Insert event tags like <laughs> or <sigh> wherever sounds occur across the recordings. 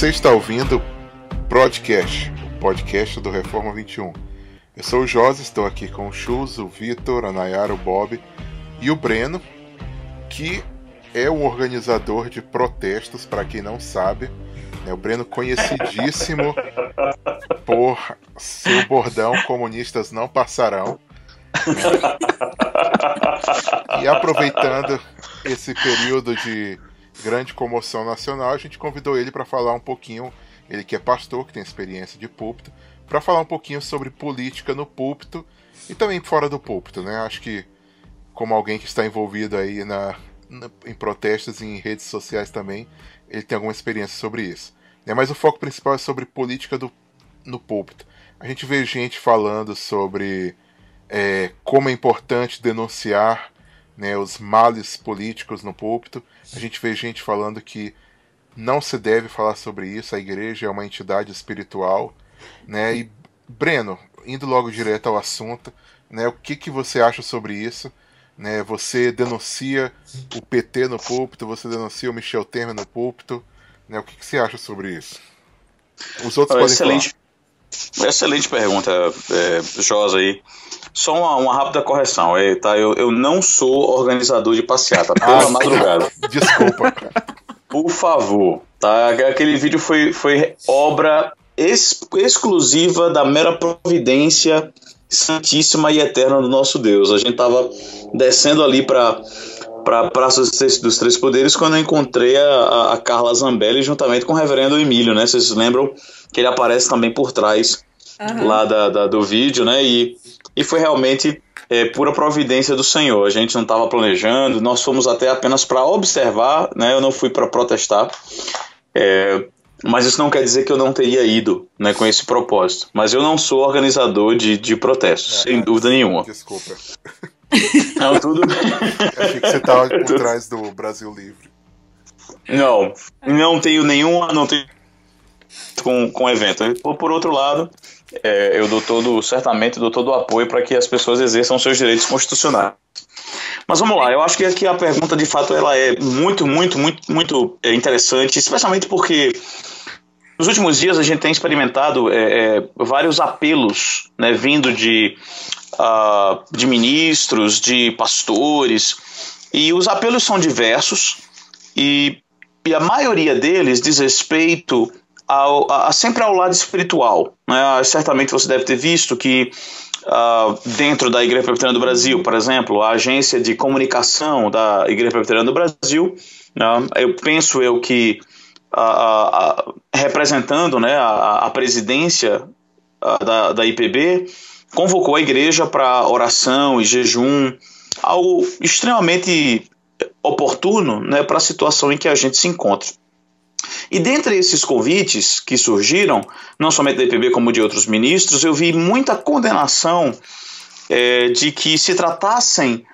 Você está ouvindo Broadcast, o podcast do Reforma 21. Eu sou o Josi, estou aqui com o Chus, o Vitor, a Nayara, o Bob e o Breno, que é o organizador de protestos, para quem não sabe. É o Breno conhecidíssimo <laughs> por seu bordão comunistas não passarão. <laughs> E aproveitando esse período de grande comoção nacional, a gente convidou ele para falar um pouquinho, ele que é pastor, que tem experiência de púlpito, para falar um pouquinho sobre política no púlpito e também fora do púlpito, né? Acho que como alguém que está envolvido aí na, na em protestos e em redes sociais também, ele tem alguma experiência sobre isso. Né? Mas o foco principal é sobre política do, no púlpito. A gente vê gente falando sobre é, como é importante denunciar né, os males políticos no púlpito. A gente vê gente falando que não se deve falar sobre isso, a igreja é uma entidade espiritual. Né? E, Breno, indo logo direto ao assunto, né, o que, que você acha sobre isso? Né, você denuncia o PT no púlpito, você denuncia o Michel Temer no púlpito. Né, o que, que você acha sobre isso? Os outros podem excelente, falar. Excelente pergunta, é, Josa aí. Só uma, uma, rápida correção, é, tá? Eu, eu não sou organizador de passeata, pela ah, madrugada. Desculpa. Por favor, tá? Aquele vídeo foi, foi obra ex, exclusiva da mera providência santíssima e eterna do nosso Deus. A gente tava descendo ali para para Praça dos Três Poderes quando eu encontrei a, a Carla Zambelli juntamente com o reverendo Emílio, né? Vocês lembram que ele aparece também por trás uhum. lá da, da, do vídeo, né? E, e foi realmente é, pura providência do Senhor. A gente não estava planejando, nós fomos até apenas para observar, né? Eu não fui para protestar. É, mas isso não quer dizer que eu não teria ido né, com esse propósito. Mas eu não sou organizador de, de protestos, é, sem dúvida nenhuma. Desculpa. <laughs> Não, tudo bem. Achei que você estava por trás do Brasil Livre. Não, não tenho nenhum. Não tenho com, com o evento. Por, por outro lado, é, eu dou todo, certamente dou todo o apoio para que as pessoas exerçam seus direitos constitucionais. Mas vamos lá, eu acho que aqui a pergunta de fato ela é muito, muito, muito, muito é, interessante, especialmente porque nos últimos dias a gente tem experimentado é, é, vários apelos né, vindo de, uh, de ministros, de pastores, e os apelos são diversos, e, e a maioria deles diz respeito ao, a, sempre ao lado espiritual. Né? Certamente você deve ter visto que uh, dentro da Igreja Presbiteriana do Brasil, por exemplo, a agência de comunicação da Igreja Presbiteriana do Brasil, né? eu penso eu que representando né, a, a presidência da, da IPB, convocou a igreja para oração e jejum, algo extremamente oportuno né, para a situação em que a gente se encontra. E dentre esses convites que surgiram, não somente da IPB como de outros ministros, eu vi muita condenação é, de que se tratassem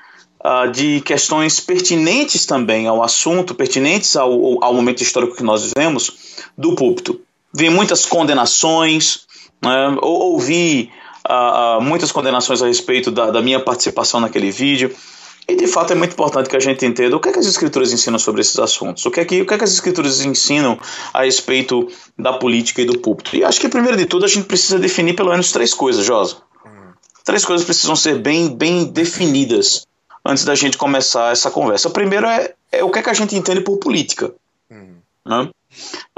uh, de questões pertinentes também ao assunto, pertinentes ao, ao momento histórico que nós vivemos, do púlpito. Vi muitas condenações, né, ouvi uh, uh, muitas condenações a respeito da, da minha participação naquele vídeo. E de fato é muito importante que a gente entenda o que, é que as escrituras ensinam sobre esses assuntos, o que, é que, o que, é que as escrituras ensinam a respeito da política e do púlpito. E acho que primeiro de tudo a gente precisa definir pelo menos três coisas, Josa. Três coisas precisam ser bem, bem definidas antes da gente começar essa conversa. O primeiro é, é o que é que a gente entende por política. Né?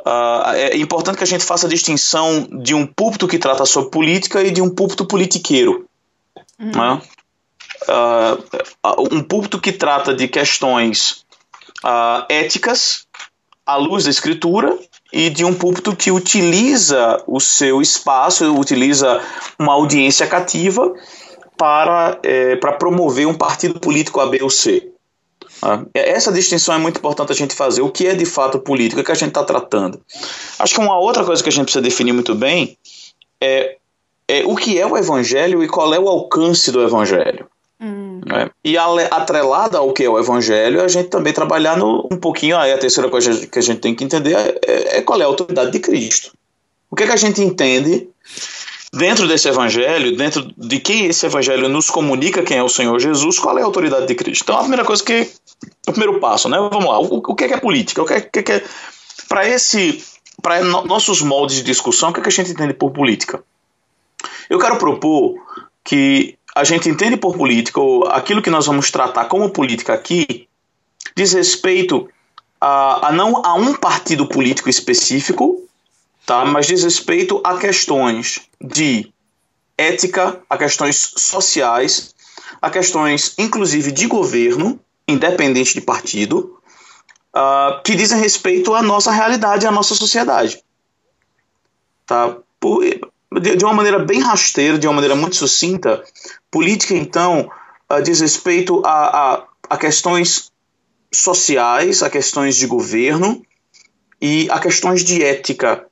Uh, é importante que a gente faça a distinção de um púlpito que trata sobre política e de um púlpito politiqueiro. Uhum. Né? Uh, um púlpito que trata de questões uh, éticas à luz da escritura e de um púlpito que utiliza o seu espaço, utiliza uma audiência cativa para, é, para promover um partido político A, B ou C. Uh, essa distinção é muito importante a gente fazer. O que é de fato política que a gente está tratando? Acho que uma outra coisa que a gente precisa definir muito bem é, é o que é o evangelho e qual é o alcance do evangelho. Né? E atrelada ao que é o evangelho, a gente também trabalhar no, um pouquinho, aí a terceira coisa que a gente tem que entender é, é, é qual é a autoridade de Cristo. O que, é que a gente entende dentro desse evangelho, dentro de quem esse evangelho nos comunica quem é o Senhor Jesus, qual é a autoridade de Cristo? Então a primeira coisa que. O primeiro passo, né? Vamos lá, o, o que, é, que é política? O que é, que é, para esse para no, nossos moldes de discussão, o que, é que a gente entende por política? Eu quero propor que a gente entende por política, aquilo que nós vamos tratar como política aqui, diz respeito a, a não a um partido político específico, tá? mas diz respeito a questões de ética, a questões sociais, a questões inclusive de governo, independente de partido, uh, que dizem respeito à nossa realidade, à nossa sociedade. Tá? Por, de, de, uma maneira bem rasteira, de uma maneira muito sucinta, política, então, uh, diz respeito a, a, a questões sociais, a questões de governo e a questões de ética,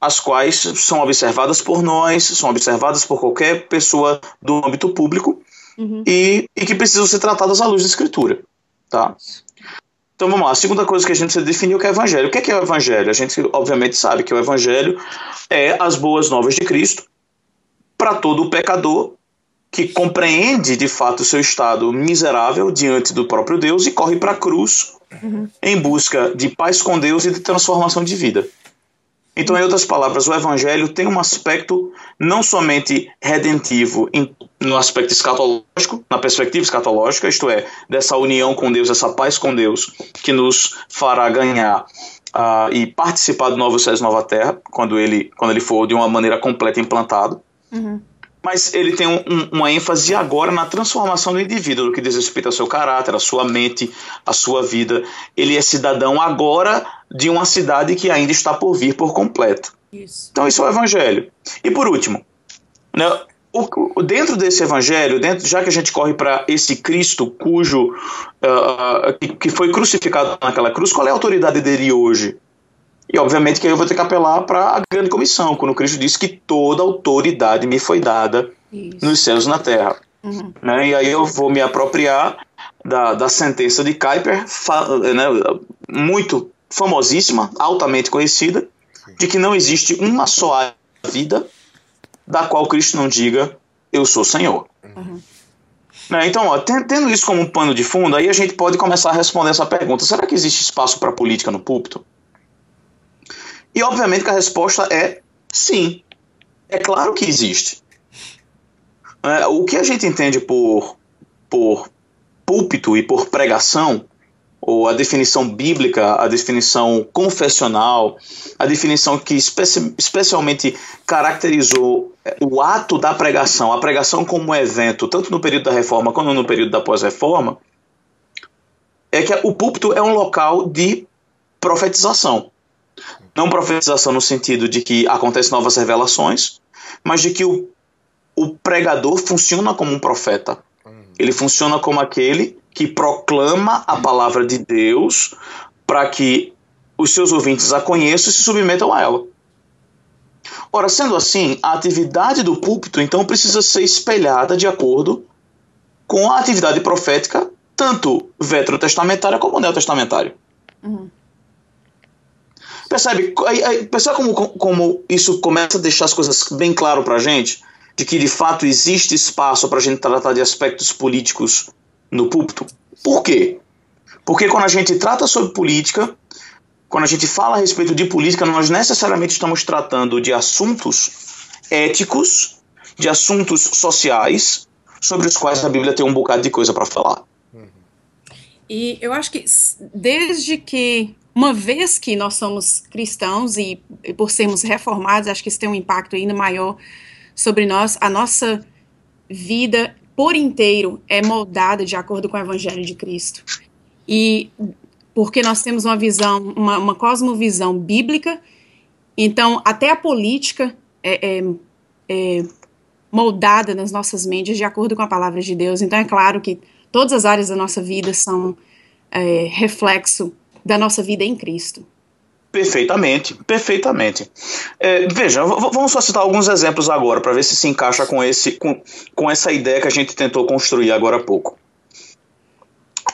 as quais são observadas por nós, são observadas por qualquer pessoa do âmbito público uhum. e, e, que precisam ser tratadas à luz da escritura. Tá? Então vamos lá, a segunda coisa que a gente definiu que é o evangelho. O que é, que é o evangelho? A gente obviamente sabe que o evangelho é as boas novas de Cristo para todo pecador que compreende de fato o seu estado miserável diante do próprio Deus e corre para a cruz uhum. em busca de paz com Deus e de transformação de vida. Então, em outras palavras, o evangelho tem um aspecto não somente redentivo em, no aspecto escatológico, na perspectiva escatológica, isto é, dessa união com Deus, essa paz com Deus, que nos fará ganhar uh, e participar do novo céu e nova terra, quando ele, quando ele for de uma maneira completa implantado. Uhum mas ele tem um, um, uma ênfase agora na transformação do indivíduo, no que diz respeito ao seu caráter, à sua mente, à sua vida. Ele é cidadão agora de uma cidade que ainda está por vir por completo. Isso. Então, isso é o evangelho. E por último, né, o, dentro desse evangelho, dentro, já que a gente corre para esse Cristo cujo uh, que, que foi crucificado naquela cruz, qual é a autoridade dele hoje? E obviamente que aí eu vou ter que apelar para a grande comissão, quando Cristo disse que toda autoridade me foi dada Isso. nos céus e na terra. Uhum. Né? E aí eu vou me apropriar da, da sentença de Kuyper, né, muito famosíssima, altamente conhecida, de que não existe uma só vida da qual Cristo não diga eu sou Senhor. Uhum. Né, então, ó, tendo isso como um pano de fundo, aí a gente pode começar a responder essa pergunta: será que existe espaço para política no púlpito? E obviamente que a resposta é sim. É claro que existe. É, o que a gente entende por, por púlpito e por pregação, ou a definição bíblica, a definição confessional, a definição que especi especialmente caracterizou é, o ato da pregação, a pregação como evento, tanto no período da reforma quanto no período da pós-reforma, é que o púlpito é um local de profetização. Não profetização no sentido de que acontecem novas revelações, mas de que o, o pregador funciona como um profeta. Ele funciona como aquele que proclama a palavra de Deus para que os seus ouvintes a conheçam e se submetam a ela. Ora, sendo assim, a atividade do púlpito então precisa ser espelhada de acordo com a atividade profética, tanto veterotestamentária como neotestamentária. Uhum. Percebe? Percebe como, como isso começa a deixar as coisas bem claro pra gente? De que de fato existe espaço para a gente tratar de aspectos políticos no púlpito? Por quê? Porque quando a gente trata sobre política, quando a gente fala a respeito de política, nós necessariamente estamos tratando de assuntos éticos, de assuntos sociais, sobre os quais a Bíblia tem um bocado de coisa para falar. E eu acho que desde que uma vez que nós somos cristãos e, e, por sermos reformados, acho que isso tem um impacto ainda maior sobre nós, a nossa vida por inteiro é moldada de acordo com o Evangelho de Cristo. E porque nós temos uma visão, uma, uma cosmovisão bíblica, então até a política é, é, é moldada nas nossas mentes de acordo com a palavra de Deus. Então é claro que todas as áreas da nossa vida são é, reflexo da nossa vida em Cristo. Perfeitamente, perfeitamente. É, veja, vamos só citar alguns exemplos agora para ver se se encaixa com, esse, com, com essa ideia que a gente tentou construir agora há pouco.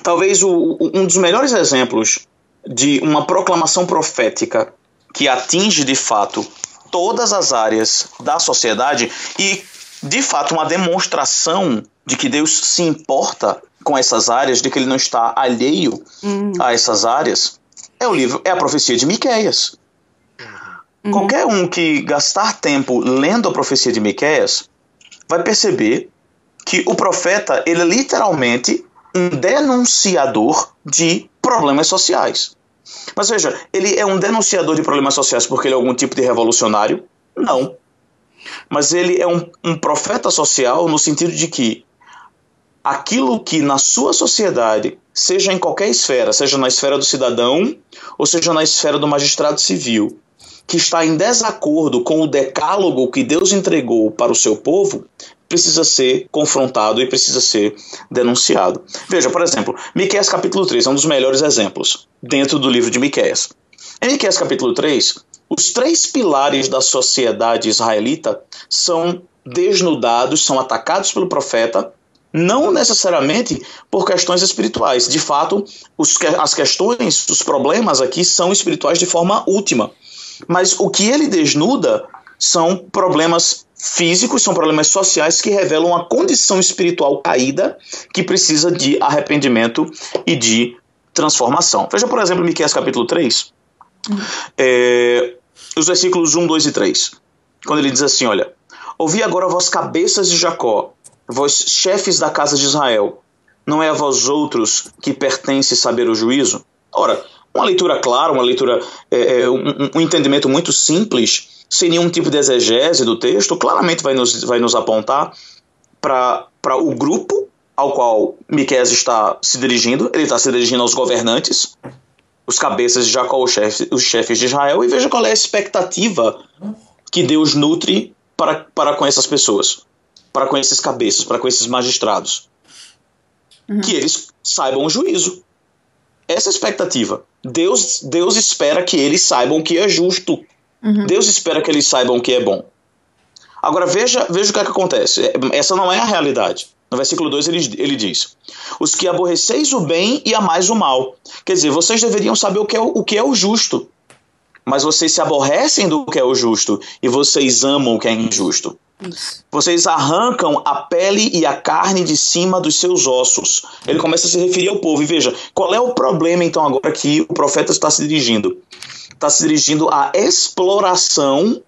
Talvez o, um dos melhores exemplos de uma proclamação profética que atinge de fato todas as áreas da sociedade e de fato uma demonstração de que Deus se importa com essas áreas, de que ele não está alheio uhum. a essas áreas, é o livro, é a profecia de Miqueias. Uhum. Qualquer um que gastar tempo lendo a profecia de Miqueias vai perceber que o profeta, ele é literalmente um denunciador de problemas sociais. Mas veja, ele é um denunciador de problemas sociais porque ele é algum tipo de revolucionário? Não. Mas ele é um, um profeta social no sentido de que aquilo que na sua sociedade, seja em qualquer esfera, seja na esfera do cidadão ou seja na esfera do magistrado civil, que está em desacordo com o decálogo que Deus entregou para o seu povo, precisa ser confrontado e precisa ser denunciado. Veja, por exemplo, Miqueias capítulo 3 é um dos melhores exemplos dentro do livro de Miqueias. Em Miqueias capítulo 3, os três pilares da sociedade israelita são desnudados, são atacados pelo profeta, não necessariamente por questões espirituais. De fato, os, as questões, os problemas aqui são espirituais de forma última. Mas o que ele desnuda são problemas físicos, são problemas sociais que revelam uma condição espiritual caída que precisa de arrependimento e de transformação. Veja, por exemplo, Miqueias capítulo 3, é, os versículos 1, 2 e 3. Quando ele diz assim: Olha, ouvi agora vós cabeças de Jacó, vós chefes da casa de Israel, não é a vós outros que pertence saber o juízo? Ora, uma leitura clara, uma leitura, é, é, um, um, entendimento muito simples, sem nenhum tipo de exegese do texto, claramente vai nos, vai nos apontar para o grupo ao qual Miqueias está se dirigindo. Ele está se dirigindo aos governantes, os cabeças de Jacó, os chefes, os chefes de Israel, e veja qual é a expectativa que Deus nutre para, para com essas pessoas, para com esses cabeças, para com esses magistrados. Uhum. Que eles saibam o juízo. Essa é a expectativa. Deus, Deus espera que eles saibam o que é justo. Uhum. Deus espera que eles saibam o que é bom. Agora veja, veja o que, é que acontece. Essa não é a realidade. No versículo 2 ele, ele diz: Os que aborreceis o bem e amais o mal. Quer dizer, vocês deveriam saber o que é o, o, que é o justo. Mas vocês se aborrecem do que é o justo e vocês amam o que é injusto. Vocês arrancam a pele e a carne de cima dos seus ossos. Ele começa a se referir ao povo. E veja, qual é o problema então agora que o profeta está se dirigindo? Está se dirigindo à exploração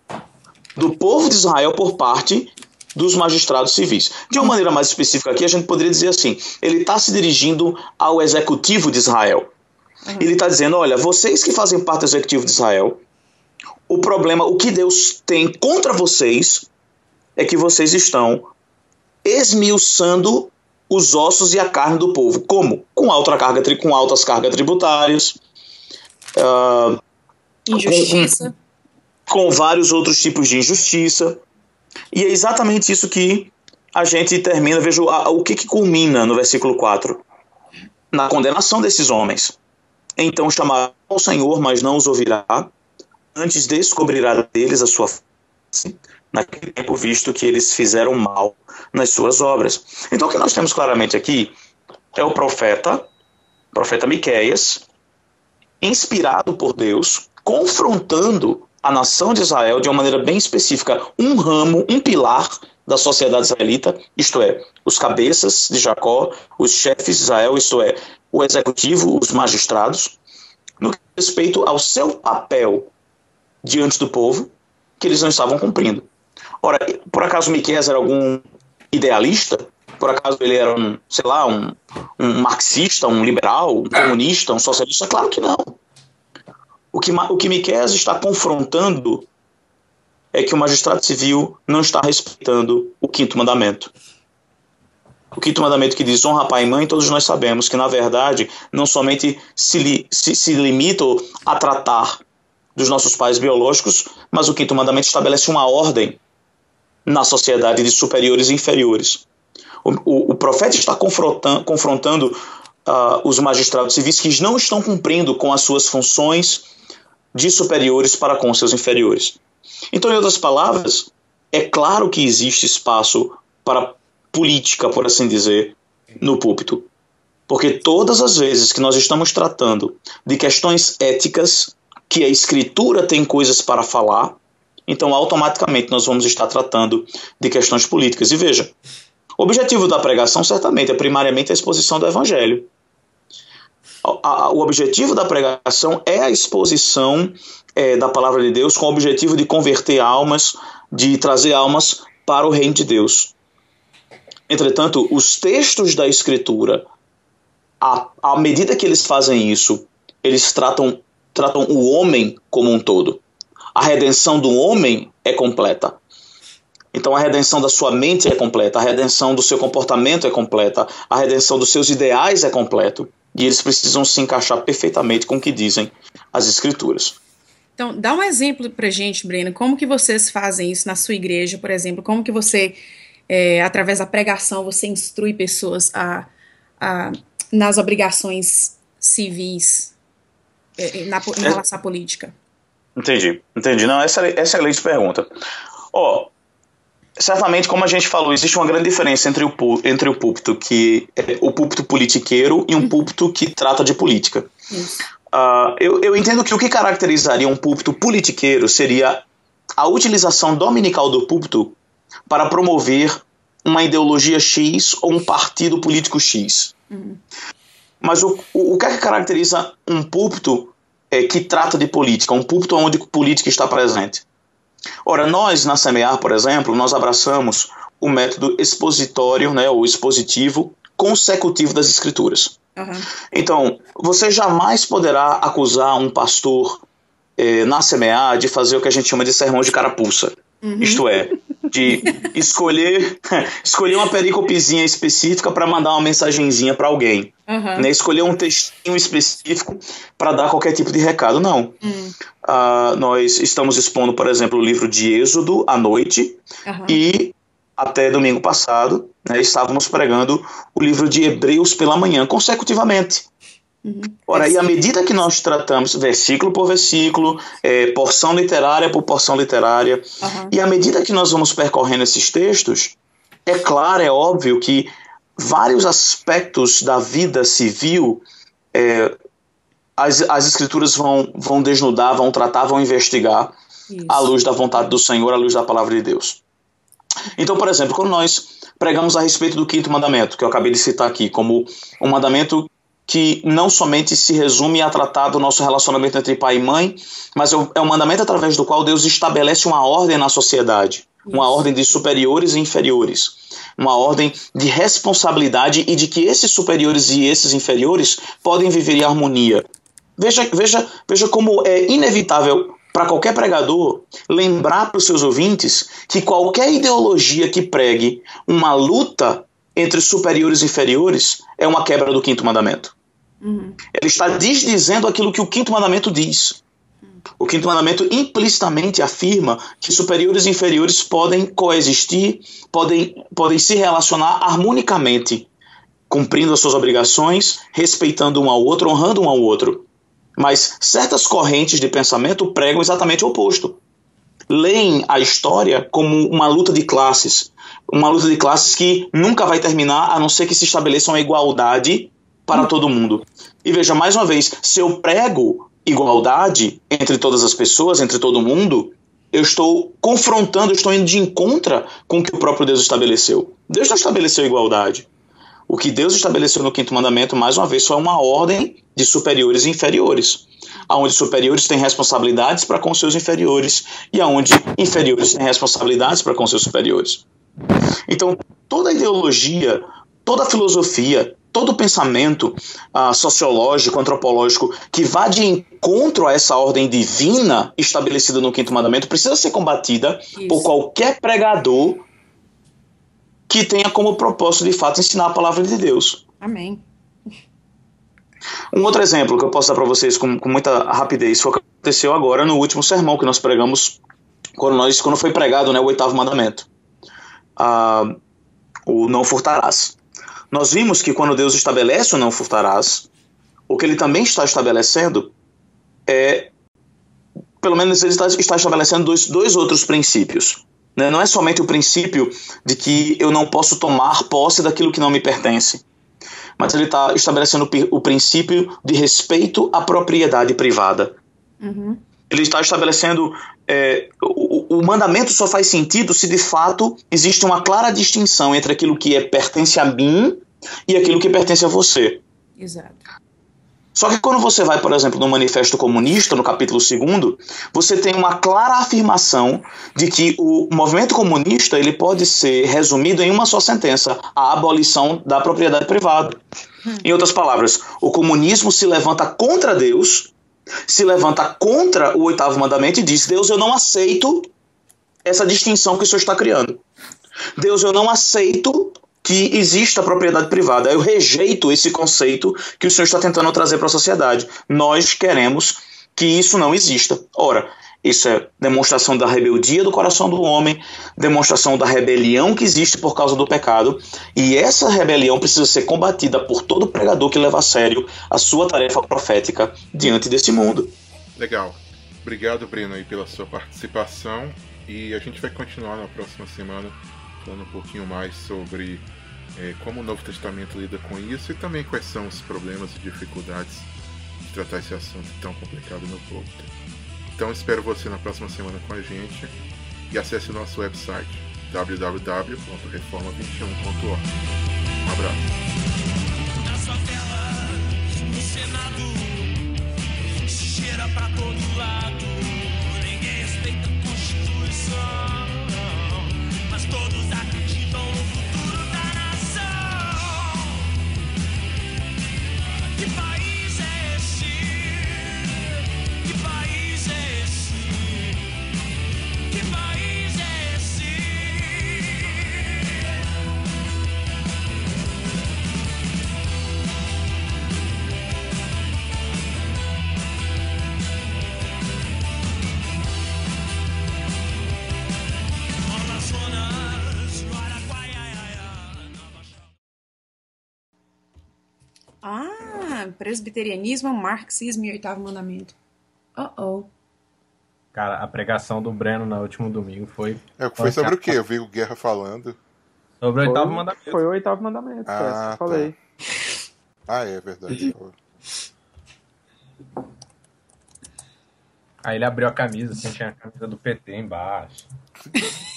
do povo de Israel por parte dos magistrados civis. De uma maneira mais específica aqui, a gente poderia dizer assim: ele está se dirigindo ao executivo de Israel. Ele está dizendo: olha, vocês que fazem parte do executivo de Israel, o problema, o que Deus tem contra vocês é que vocês estão esmiuçando os ossos e a carne do povo. Como? Com, alta carga, com altas cargas tributárias. Uh, injustiça. Com, com, vários outros tipos de injustiça. E é exatamente isso que a gente termina, veja o que, que culmina no versículo 4. Na condenação desses homens. Então chamará o Senhor, mas não os ouvirá. Antes descobrirá deles a sua face naquele tempo, visto que eles fizeram mal nas suas obras. Então, o que nós temos claramente aqui é o profeta, profeta Miqueias, inspirado por Deus, confrontando a nação de Israel de uma maneira bem específica, um ramo, um pilar da sociedade israelita, isto é, os cabeças de Jacó, os chefes de Israel, isto é, o executivo, os magistrados, no que respeito ao seu papel diante do povo, que eles não estavam cumprindo. Ora, por acaso Miqueias era algum idealista? Por acaso ele era um, sei lá, um, um marxista, um liberal, um comunista, um socialista? Claro que não. O que, o que Miqueias está confrontando é que o magistrado civil não está respeitando o quinto mandamento. O quinto mandamento que diz honra pai e mãe, todos nós sabemos que, na verdade, não somente se, li, se, se limita a tratar dos nossos pais biológicos, mas o quinto mandamento estabelece uma ordem na sociedade de superiores e inferiores. O, o, o profeta está confrontando, confrontando uh, os magistrados civis que não estão cumprindo com as suas funções de superiores para com seus inferiores. Então, em outras palavras, é claro que existe espaço para política, por assim dizer, no púlpito. Porque todas as vezes que nós estamos tratando de questões éticas, que a escritura tem coisas para falar, então automaticamente nós vamos estar tratando de questões políticas. E veja, o objetivo da pregação certamente é primariamente a exposição do evangelho. o objetivo da pregação é a exposição é, da palavra de Deus com o objetivo de converter almas, de trazer almas para o reino de Deus. Entretanto, os textos da Escritura, à, à medida que eles fazem isso, eles tratam, tratam o homem como um todo. A redenção do homem é completa. Então a redenção da sua mente é completa, a redenção do seu comportamento é completa, a redenção dos seus ideais é completo. E eles precisam se encaixar perfeitamente com o que dizem as escrituras. Então, dá um exemplo pra gente, Breno, como que vocês fazem isso na sua igreja, por exemplo, como que você é, através da pregação, você instrui pessoas a, a nas obrigações civis é, na, em é. relação à política? Entendi, entendi. Não, essa, essa é a excelente pergunta. Ó, oh, certamente, como a gente falou, existe uma grande diferença entre o, entre o púlpito que é o púlpito politiqueiro e um púlpito que trata de política. Uh, eu, eu entendo que o que caracterizaria um púlpito politiqueiro seria a utilização dominical do púlpito para promover uma ideologia X ou um partido político X. Uhum. Mas o, o, o que é que caracteriza um púlpito é, que trata de política, um púlpito onde política está presente? Ora, nós na Semear, por exemplo, nós abraçamos o método expositório, né, ou expositivo consecutivo das escrituras. Uhum. Então, você jamais poderá acusar um pastor eh, na Semear de fazer o que a gente chama de sermão de carapuça. Uhum. Isto é, de escolher <laughs> escolher uma pericopezinha específica para mandar uma mensagenzinha para alguém. Uhum. Né? Escolher um textinho específico para dar qualquer tipo de recado. Não. Uhum. Uh, nós estamos expondo, por exemplo, o livro de Êxodo à noite uhum. e até domingo passado né, estávamos pregando o livro de Hebreus pela manhã, consecutivamente. Uhum. Ora, aí, à medida que nós tratamos versículo por versículo, é, porção literária por porção literária, uhum. e à medida que nós vamos percorrendo esses textos, é claro, é óbvio que vários aspectos da vida civil é, as, as escrituras vão, vão desnudar, vão tratar, vão investigar Isso. à luz da vontade do Senhor, à luz da palavra de Deus. Então, por exemplo, quando nós pregamos a respeito do quinto mandamento, que eu acabei de citar aqui, como um mandamento que não somente se resume a tratar do nosso relacionamento entre pai e mãe, mas é um mandamento através do qual Deus estabelece uma ordem na sociedade, uma ordem de superiores e inferiores, uma ordem de responsabilidade e de que esses superiores e esses inferiores podem viver em harmonia. Veja, veja, veja como é inevitável para qualquer pregador lembrar para os seus ouvintes que qualquer ideologia que pregue uma luta entre superiores e inferiores é uma quebra do quinto mandamento. Ele está desdizendo aquilo que o quinto mandamento diz. O quinto mandamento implicitamente afirma que superiores e inferiores podem coexistir, podem, podem se relacionar harmonicamente, cumprindo as suas obrigações, respeitando um ao outro, honrando um ao outro. Mas certas correntes de pensamento pregam exatamente o oposto. Leem a história como uma luta de classes, uma luta de classes que nunca vai terminar a não ser que se estabeleça uma igualdade para todo mundo. E veja, mais uma vez, se eu prego igualdade entre todas as pessoas, entre todo mundo, eu estou confrontando, eu estou indo de encontro com o que o próprio Deus estabeleceu. Deus não estabeleceu igualdade. O que Deus estabeleceu no quinto mandamento, mais uma vez, foi uma ordem de superiores e inferiores. Onde superiores têm responsabilidades para com seus inferiores e aonde inferiores têm responsabilidades para com seus superiores. Então, toda ideologia, toda filosofia, todo pensamento uh, sociológico, antropológico que vá de encontro a essa ordem divina estabelecida no quinto mandamento precisa ser combatida Isso. por qualquer pregador que tenha como propósito de fato ensinar a palavra de Deus. Amém. Um outro exemplo que eu posso dar para vocês com, com, muita rapidez foi o que aconteceu agora no último sermão que nós pregamos quando, nós, quando foi pregado né, o oitavo mandamento. Uh, o não furtarás. Nós vimos que quando Deus estabelece o não furtarás, o que ele também está estabelecendo é, pelo menos ele está, está estabelecendo dois, dois outros princípios. Né? Não é somente o princípio de que eu não posso tomar posse daquilo que não me pertence, mas ele está estabelecendo o princípio de respeito à propriedade privada. Uhum. Ele está estabelecendo é, o, o, mandamento só faz sentido se de fato existe uma clara distinção entre aquilo que é, pertence a mim e aquilo que pertence a você. Exato. Só que quando você vai, por exemplo, no Manifesto Comunista, no capítulo 2, você tem uma clara afirmação de que o movimento comunista ele pode ser resumido em uma só sentença: a abolição da propriedade privada. Em outras palavras, o comunismo se levanta contra Deus, se levanta contra o oitavo mandamento e diz: Deus, eu não aceito essa distinção que o Senhor está criando. Deus, eu não aceito que exista propriedade privada. Eu rejeito esse conceito que o senhor está tentando trazer para a sociedade. Nós queremos que isso não exista. Ora, isso é demonstração da rebeldia do coração do homem, demonstração da rebelião que existe por causa do pecado, e essa rebelião precisa ser combatida por todo pregador que leva a sério a sua tarefa profética diante desse mundo. Legal. Obrigado, Breno, aí, pela sua participação. E a gente vai continuar na próxima semana falando um pouquinho mais sobre é, como o Novo Testamento lida com isso e também quais são os problemas e dificuldades de tratar esse assunto tão complicado no povo. Então espero você na próxima semana com a gente e acesse o nosso website www.reforma21.org. Um abraço. pra todo lado. Ninguém respeita a Constituição, mas todos presbiterianismo, marxismo e oitavo mandamento. Oh, oh. Cara, a pregação do Breno no último domingo foi. É, foi sobre o quê? Eu vi o Guerra falando. Sobre o Foi, oitavo mandamento. foi o oitavo mandamento, foi essa que Ah, eu falei. Ah, é verdade. Aí ele abriu a camisa, assim, tinha a camisa do PT embaixo. <laughs>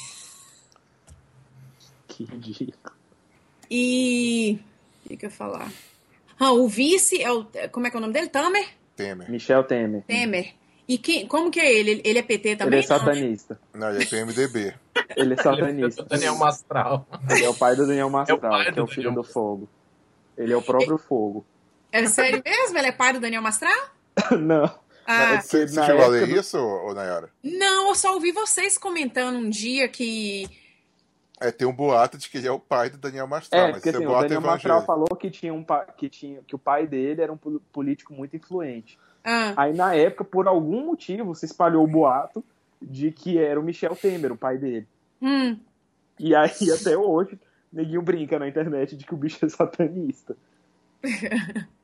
Que ridículo. E. O que, que eu ia falar? Ah, o vice é o. Como é que é o nome dele? Tamer? Temer. Michel Temer. Temer. E quem, como que é ele? Ele é PT Ele também? é Não, né? satanista. Não, ele é PMDB. <laughs> Ele é satanista. <laughs> Daniel Mastral. Ele é o pai do Daniel Mastral, pai que é o filho Daniel do fogo. Ele é o próprio fogo. É sério mesmo? Ele é pai do Daniel Mastral? <laughs> Não. Ah, É Você, chegou a ler do- isso, ô Nayara? não, eu só ouvi vocês comentando um dia que. É, tem um boato de que ele é o pai do Daniel Mastral, É, mas porque assim, o boato Daniel Mastral falou que, tinha um, que, tinha, que o pai dele era um pol- político muito influente. Ah, Aí, na época, por algum motivo, se espalhou o boato de que era o Michel Temer, o pai dele. hum, E aí, até hoje, neguinho brinca na internet de que o bicho é satanista. <laughs>